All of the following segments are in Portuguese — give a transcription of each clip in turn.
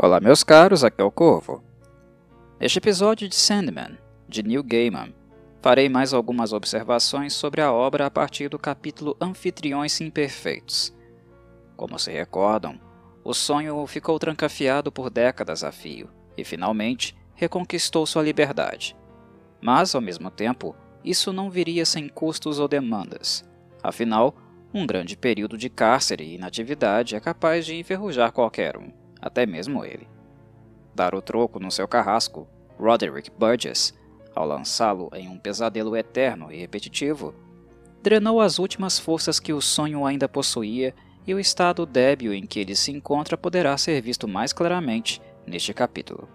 Olá, meus caros, aqui é o Corvo. Neste episódio de Sandman, de Neil Gaiman, farei mais algumas observações sobre a obra a partir do capítulo Anfitriões Imperfeitos. Como se recordam, o sonho ficou trancafiado por décadas a fio e, finalmente, reconquistou sua liberdade. Mas, ao mesmo tempo, isso não viria sem custos ou demandas. Afinal, um grande período de cárcere e inatividade é capaz de enferrujar qualquer um até mesmo ele. Dar o troco no seu carrasco, Roderick Burgess, ao lançá-lo em um pesadelo eterno e repetitivo, drenou as últimas forças que o sonho ainda possuía e o estado débil em que ele se encontra poderá ser visto mais claramente neste capítulo.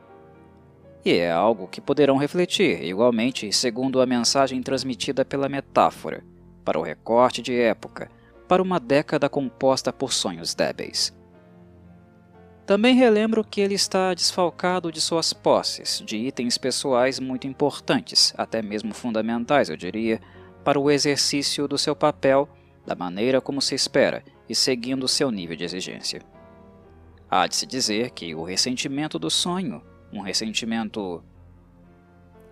E é algo que poderão refletir, igualmente, segundo a mensagem transmitida pela metáfora, para o recorte de época, para uma década composta por sonhos débeis. Também relembro que ele está desfalcado de suas posses, de itens pessoais muito importantes, até mesmo fundamentais, eu diria, para o exercício do seu papel da maneira como se espera e seguindo seu nível de exigência. Há de se dizer que o ressentimento do sonho, um ressentimento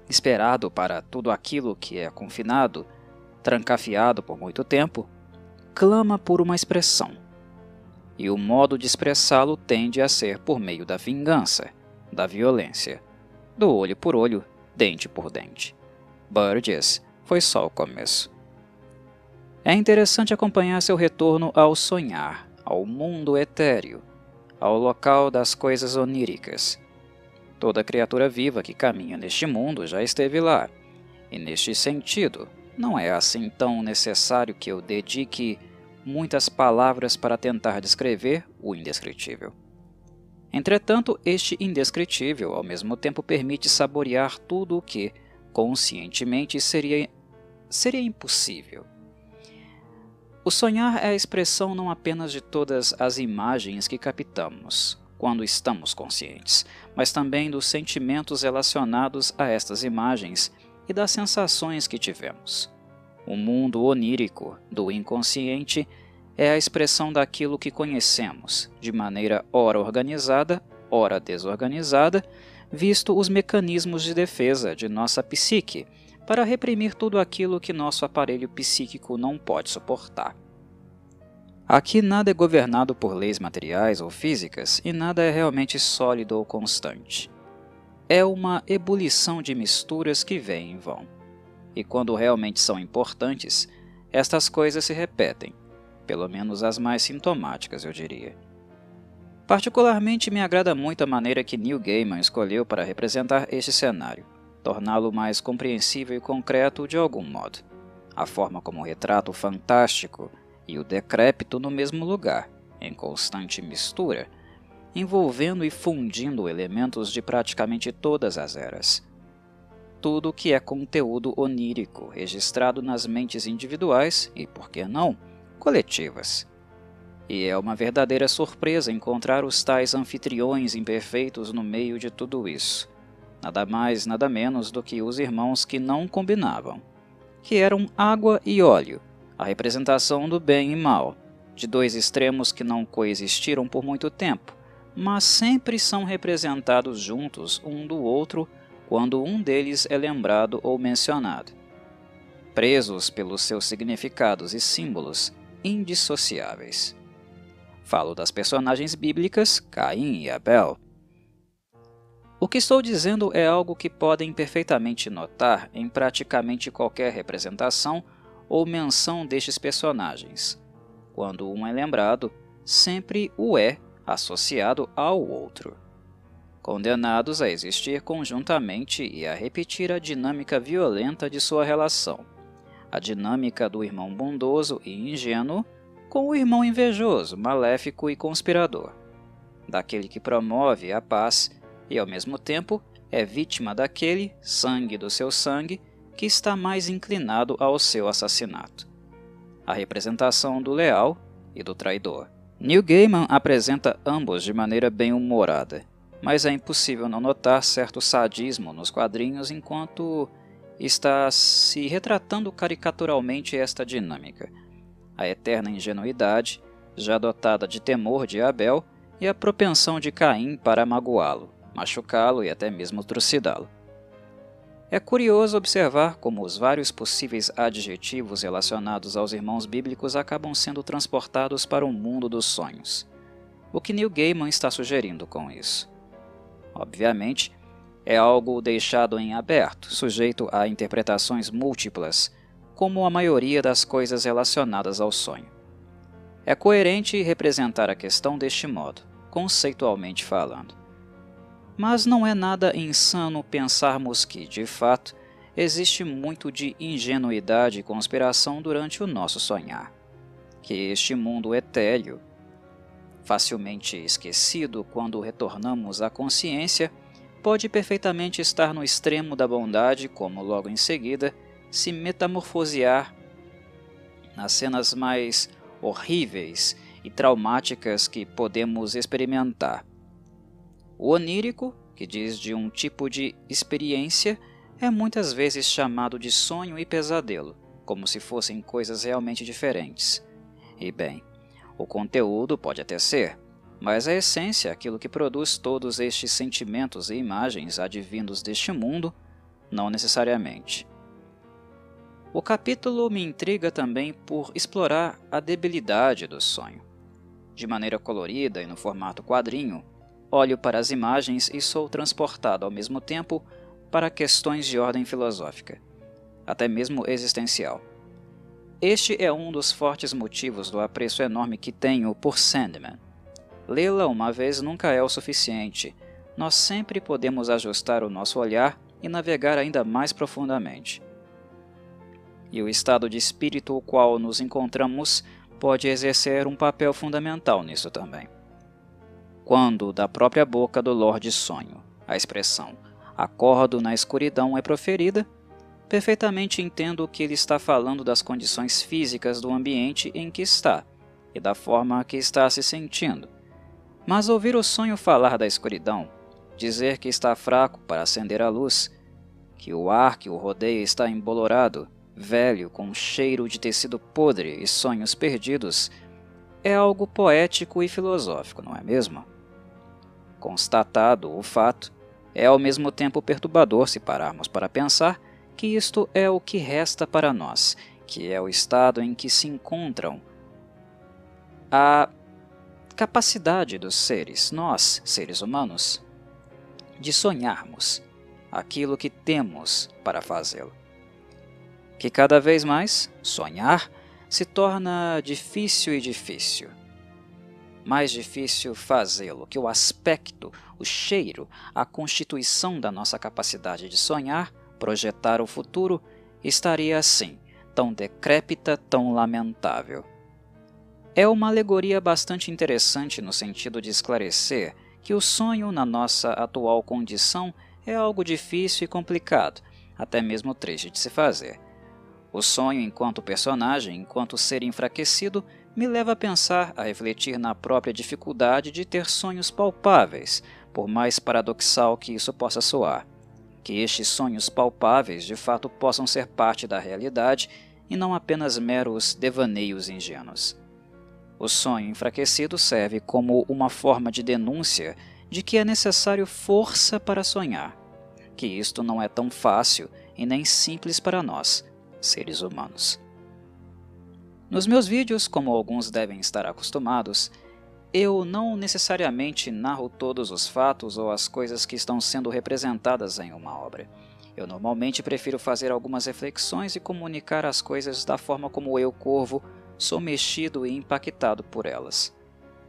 esperado para tudo aquilo que é confinado, trancafiado por muito tempo, clama por uma expressão e o modo de expressá-lo tende a ser por meio da vingança, da violência, do olho por olho, dente por dente. Burgess foi só o começo. É interessante acompanhar seu retorno ao sonhar, ao mundo etéreo, ao local das coisas oníricas. Toda criatura viva que caminha neste mundo já esteve lá, e neste sentido, não é assim tão necessário que eu dedique muitas palavras para tentar descrever o indescritível. Entretanto, este indescritível ao mesmo tempo permite saborear tudo o que, conscientemente, seria, seria impossível. O sonhar é a expressão não apenas de todas as imagens que captamos quando estamos conscientes, mas também dos sentimentos relacionados a estas imagens e das sensações que tivemos. O mundo onírico do inconsciente é a expressão daquilo que conhecemos, de maneira ora organizada, ora desorganizada, visto os mecanismos de defesa de nossa psique para reprimir tudo aquilo que nosso aparelho psíquico não pode suportar. Aqui nada é governado por leis materiais ou físicas e nada é realmente sólido ou constante. É uma ebulição de misturas que vem em vão e quando realmente são importantes, estas coisas se repetem, pelo menos as mais sintomáticas, eu diria. Particularmente me agrada muito a maneira que Neil Gaiman escolheu para representar este cenário, torná-lo mais compreensível e concreto de algum modo. A forma como retrata o fantástico e o decrépito no mesmo lugar, em constante mistura, envolvendo e fundindo elementos de praticamente todas as eras tudo que é conteúdo onírico registrado nas mentes individuais e, por que não, coletivas. E é uma verdadeira surpresa encontrar os tais anfitriões imperfeitos no meio de tudo isso. Nada mais, nada menos do que os irmãos que não combinavam, que eram água e óleo, a representação do bem e mal, de dois extremos que não coexistiram por muito tempo, mas sempre são representados juntos um do outro quando um deles é lembrado ou mencionado. Presos pelos seus significados e símbolos indissociáveis. Falo das personagens bíblicas Caim e Abel. O que estou dizendo é algo que podem perfeitamente notar em praticamente qualquer representação ou menção destes personagens. Quando um é lembrado, sempre o é associado ao outro condenados a existir conjuntamente e a repetir a dinâmica violenta de sua relação, a dinâmica do irmão bondoso e ingênuo com o irmão invejoso, maléfico e conspirador, daquele que promove a paz e, ao mesmo tempo, é vítima daquele, sangue do seu sangue, que está mais inclinado ao seu assassinato. A representação do leal e do traidor. Neil Gaiman apresenta ambos de maneira bem humorada mas é impossível não notar certo sadismo nos quadrinhos enquanto está se retratando caricaturalmente esta dinâmica. A eterna ingenuidade, já dotada de temor de Abel, e a propensão de Caim para magoá-lo, machucá-lo e até mesmo trucidá-lo. É curioso observar como os vários possíveis adjetivos relacionados aos irmãos bíblicos acabam sendo transportados para o mundo dos sonhos. O que Neil Gaiman está sugerindo com isso? Obviamente, é algo deixado em aberto, sujeito a interpretações múltiplas, como a maioria das coisas relacionadas ao sonho. É coerente representar a questão deste modo, conceitualmente falando. Mas não é nada insano pensarmos que, de fato, existe muito de ingenuidade e conspiração durante o nosso sonhar. Que este mundo etéreo, facilmente esquecido quando retornamos à consciência, pode perfeitamente estar no extremo da bondade, como logo em seguida se metamorfosear nas cenas mais horríveis e traumáticas que podemos experimentar. O onírico, que diz de um tipo de experiência, é muitas vezes chamado de sonho e pesadelo, como se fossem coisas realmente diferentes. E bem, o conteúdo pode até ser, mas a essência, aquilo que produz todos estes sentimentos e imagens advindos deste mundo, não necessariamente. O capítulo me intriga também por explorar a debilidade do sonho. De maneira colorida e no formato quadrinho, olho para as imagens e sou transportado ao mesmo tempo para questões de ordem filosófica, até mesmo existencial. Este é um dos fortes motivos do apreço enorme que tenho por Sandman. Lê-la uma vez nunca é o suficiente. Nós sempre podemos ajustar o nosso olhar e navegar ainda mais profundamente. E o estado de espírito o qual nos encontramos pode exercer um papel fundamental nisso também. Quando da própria boca do Lorde Sonho a expressão acordo na escuridão é proferida, perfeitamente entendo que ele está falando das condições físicas do ambiente em que está e da forma que está se sentindo. Mas ouvir o sonho falar da escuridão, dizer que está fraco para acender a luz, que o ar que o rodeia está embolorado, velho, com cheiro de tecido podre e sonhos perdidos, é algo poético e filosófico, não é mesmo? Constatado o fato, é ao mesmo tempo perturbador se pararmos para pensar que isto é o que resta para nós, que é o estado em que se encontram a capacidade dos seres, nós, seres humanos, de sonharmos aquilo que temos para fazê-lo que cada vez mais sonhar se torna difícil e difícil. Mais difícil fazê-lo, que o aspecto, o cheiro, a constituição da nossa capacidade de sonhar, projetar o futuro, estaria assim, tão decrépita, tão lamentável. É uma alegoria bastante interessante no sentido de esclarecer que o sonho, na nossa atual condição, é algo difícil e complicado, até mesmo triste de se fazer o sonho, enquanto personagem, enquanto ser enfraquecido, me leva a pensar, a refletir na própria dificuldade de ter sonhos palpáveis, por mais paradoxal que isso possa soar. Que estes sonhos palpáveis de fato possam ser parte da realidade e não apenas meros devaneios ingênuos. O sonho enfraquecido serve como uma forma de denúncia de que é necessário força para sonhar, que isto não é tão fácil e nem simples para nós seres humanos. Nos meus vídeos, como alguns devem estar acostumados, eu não necessariamente narro todos os fatos ou as coisas que estão sendo representadas em uma obra. Eu normalmente prefiro fazer algumas reflexões e comunicar as coisas da forma como eu, Corvo, sou mexido e impactado por elas.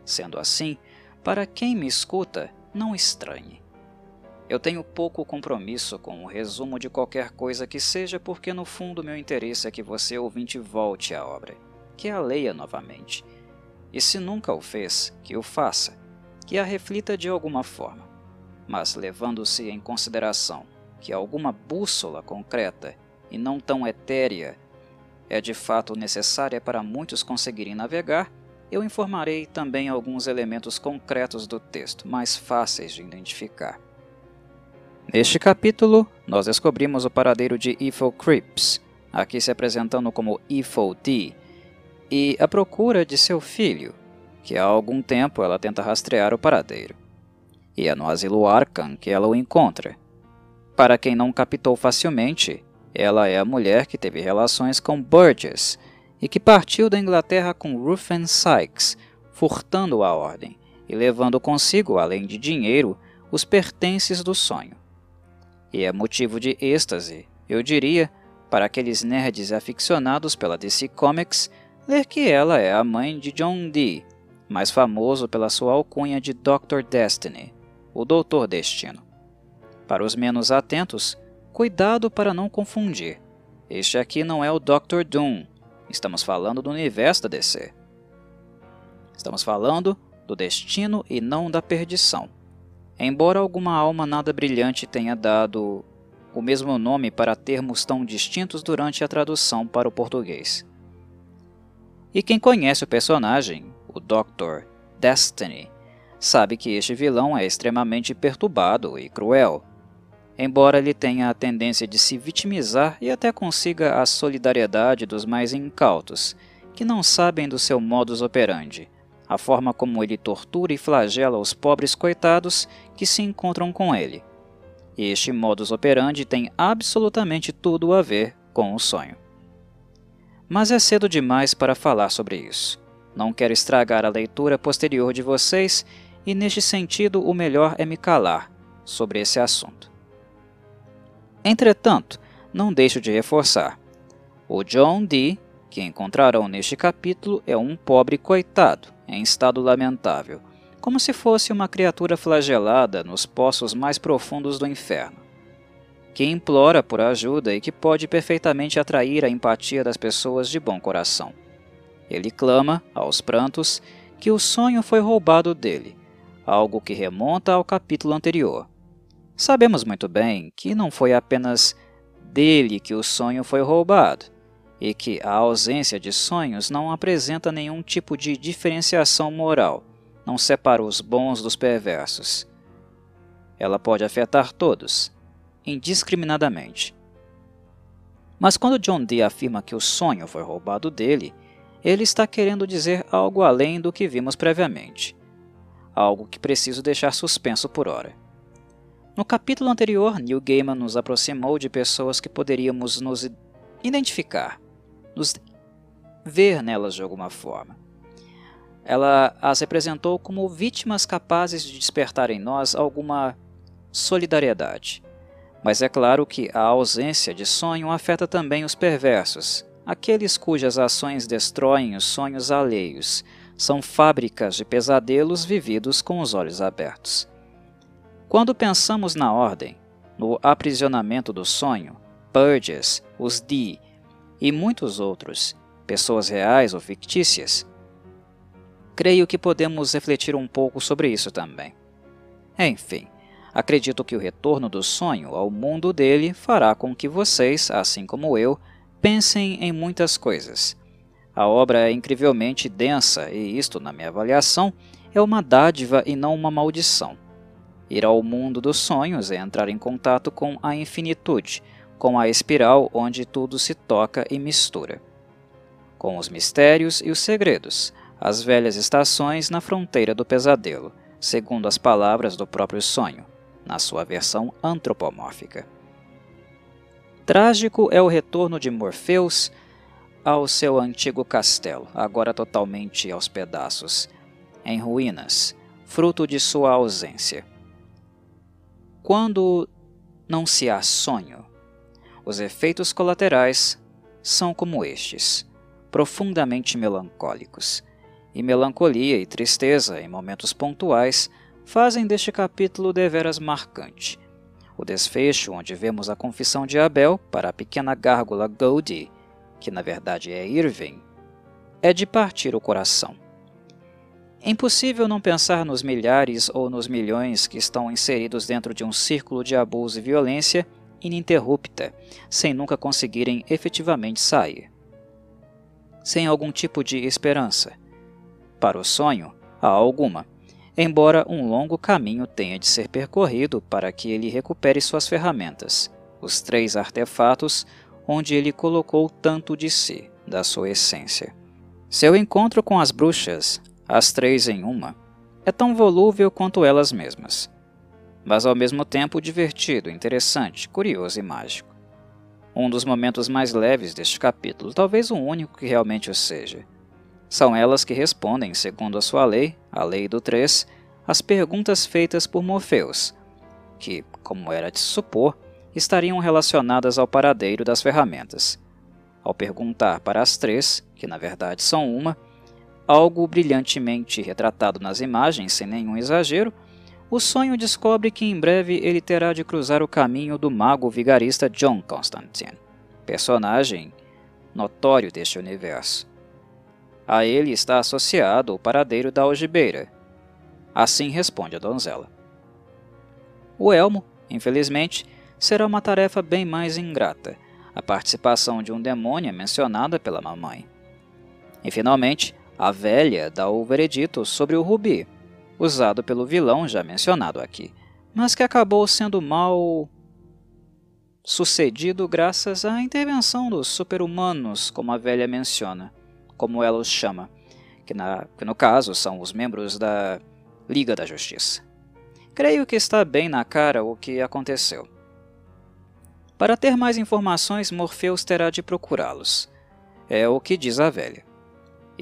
Sendo assim, para quem me escuta, não estranhe. Eu tenho pouco compromisso com o resumo de qualquer coisa que seja, porque no fundo meu interesse é que você ouvinte volte à obra, que a leia novamente. E se nunca o fez, que o faça, que a reflita de alguma forma, mas levando-se em consideração que alguma bússola concreta e não tão etérea é de fato necessária para muitos conseguirem navegar, eu informarei também alguns elementos concretos do texto, mais fáceis de identificar. Neste capítulo, nós descobrimos o paradeiro de Evil Creeps, aqui se apresentando como Evil D, e a procura de seu filho, que há algum tempo ela tenta rastrear o paradeiro. E é no asilo Arkham que ela o encontra. Para quem não captou facilmente, ela é a mulher que teve relações com Burgess e que partiu da Inglaterra com Ruffin Sykes, furtando a ordem e levando consigo, além de dinheiro, os pertences do sonho. E é motivo de êxtase, eu diria, para aqueles nerds aficionados pela DC Comics, ler que ela é a mãe de John Dee, mais famoso pela sua alcunha de Dr. Destiny, o Doutor Destino. Para os menos atentos, cuidado para não confundir. Este aqui não é o Dr. Doom, estamos falando do universo da DC. Estamos falando do destino e não da perdição. Embora alguma alma nada brilhante tenha dado o mesmo nome para termos tão distintos durante a tradução para o português. E quem conhece o personagem, o Dr. Destiny, sabe que este vilão é extremamente perturbado e cruel. Embora ele tenha a tendência de se vitimizar e até consiga a solidariedade dos mais incautos, que não sabem do seu modus operandi, a forma como ele tortura e flagela os pobres coitados que se encontram com ele. Este modus operandi tem absolutamente tudo a ver com o sonho. Mas é cedo demais para falar sobre isso. Não quero estragar a leitura posterior de vocês e, neste sentido, o melhor é me calar sobre esse assunto. Entretanto, não deixo de reforçar: o John Dee, que encontrarão neste capítulo, é um pobre coitado em estado lamentável, como se fosse uma criatura flagelada nos poços mais profundos do inferno, que implora por ajuda e que pode perfeitamente atrair a empatia das pessoas de bom coração. Ele clama, aos prantos, que o sonho foi roubado dele, algo que remonta ao capítulo anterior. Sabemos muito bem que não foi apenas dele que o sonho foi roubado, e que a ausência de sonhos não apresenta nenhum tipo de diferenciação moral, não separa os bons dos perversos. Ela pode afetar todos, indiscriminadamente. Mas quando John Dee afirma que o sonho foi roubado dele, ele está querendo dizer algo além do que vimos previamente. Algo que preciso deixar suspenso por hora. No capítulo anterior, Neil Gaiman nos aproximou de pessoas que poderíamos nos identificar nos ver nelas de alguma forma. Ela as representou como vítimas capazes de despertar em nós alguma solidariedade. Mas é claro que a ausência de sonho afeta também os perversos, aqueles cujas ações destroem os sonhos alheios, são fábricas de pesadelos vividos com os olhos abertos. Quando pensamos na ordem, no aprisionamento do sonho, Burgess, os Dee e muitos outros, pessoas reais ou fictícias. Creio que podemos refletir um pouco sobre isso também. Enfim, acredito que o retorno do sonho ao mundo dele fará com que vocês, assim como eu, pensem em muitas coisas. A obra é incrivelmente densa e isto, na minha avaliação, é uma dádiva e não uma maldição. Ir ao mundo dos sonhos é entrar em contato com a infinitude, com a espiral onde tudo se toca e mistura. Com os mistérios e os segredos, as velhas estações na fronteira do pesadelo, segundo as palavras do próprio sonho, na sua versão antropomórfica. Trágico é o retorno de Morpheus ao seu antigo castelo, agora totalmente aos pedaços, em ruínas, fruto de sua ausência. Quando não se há sonho, os efeitos colaterais são como estes, profundamente melancólicos. E melancolia e tristeza, em momentos pontuais, fazem deste capítulo deveras marcante. O desfecho, onde vemos a confissão de Abel para a pequena gárgula Goldie, que na verdade é Irving, é de partir o coração. É impossível não pensar nos milhares ou nos milhões que estão inseridos dentro de um círculo de abuso e violência ininterrupta, sem nunca conseguirem efetivamente sair. Sem algum tipo de esperança. Para o sonho, há alguma, embora um longo caminho tenha de ser percorrido para que ele recupere suas ferramentas, os três artefatos onde ele colocou tanto de si, da sua essência. Seu encontro com as bruxas, as três em uma, é tão volúvel quanto elas mesmas, mas ao mesmo tempo divertido, interessante, curioso e mágico. Um dos momentos mais leves deste capítulo, talvez o único que realmente o seja. São elas que respondem, segundo a sua lei, a lei do três, as perguntas feitas por Morpheus, que, como era de supor, estariam relacionadas ao paradeiro das ferramentas. Ao perguntar para as três, que na verdade são uma, algo brilhantemente retratado nas imagens sem nenhum exagero, o sonho descobre que em breve ele terá de cruzar o caminho do mago vigarista John Constantine, personagem notório deste universo. A ele está associado o paradeiro da algibeira. Assim responde a donzela. O elmo, infelizmente, será uma tarefa bem mais ingrata, a participação de um demônio é mencionada pela mamãe. E finalmente, a velha dá o veredito sobre o rubi, usado pelo vilão já mencionado aqui, mas que acabou sendo mal sucedido graças à intervenção dos super-humanos, como a velha menciona, como ela os chama, que, na, que no caso são os membros da Liga da Justiça. Creio que está bem na cara o que aconteceu. Para ter mais informações, Morpheus terá de procurá-los. É o que diz a velha.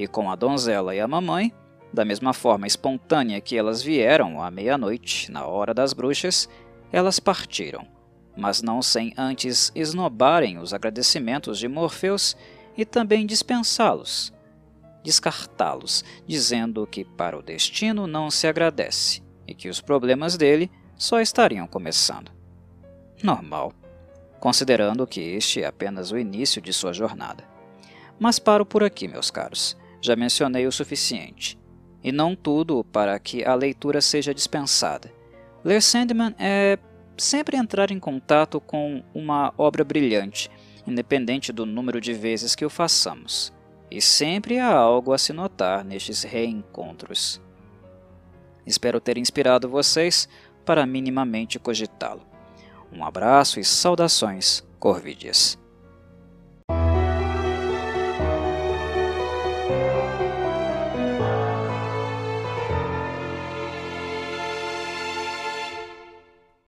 E com a donzela e a mamãe, da mesma forma espontânea que elas vieram à meia-noite, na hora das bruxas, elas partiram, mas não sem antes esnobarem os agradecimentos de Morpheus e também dispensá-los, descartá-los, dizendo que para o destino não se agradece e que os problemas dele só estariam começando. Normal considerando que este é apenas o início de sua jornada. Mas paro por aqui, meus caros. Já mencionei o suficiente. E não tudo para que a leitura seja dispensada. Ler Sandman é sempre entrar em contato com uma obra brilhante, independente do número de vezes que o façamos. E sempre há algo a se notar nestes reencontros. Espero ter inspirado vocês para minimamente cogitá-lo. Um abraço e saudações, Corvides.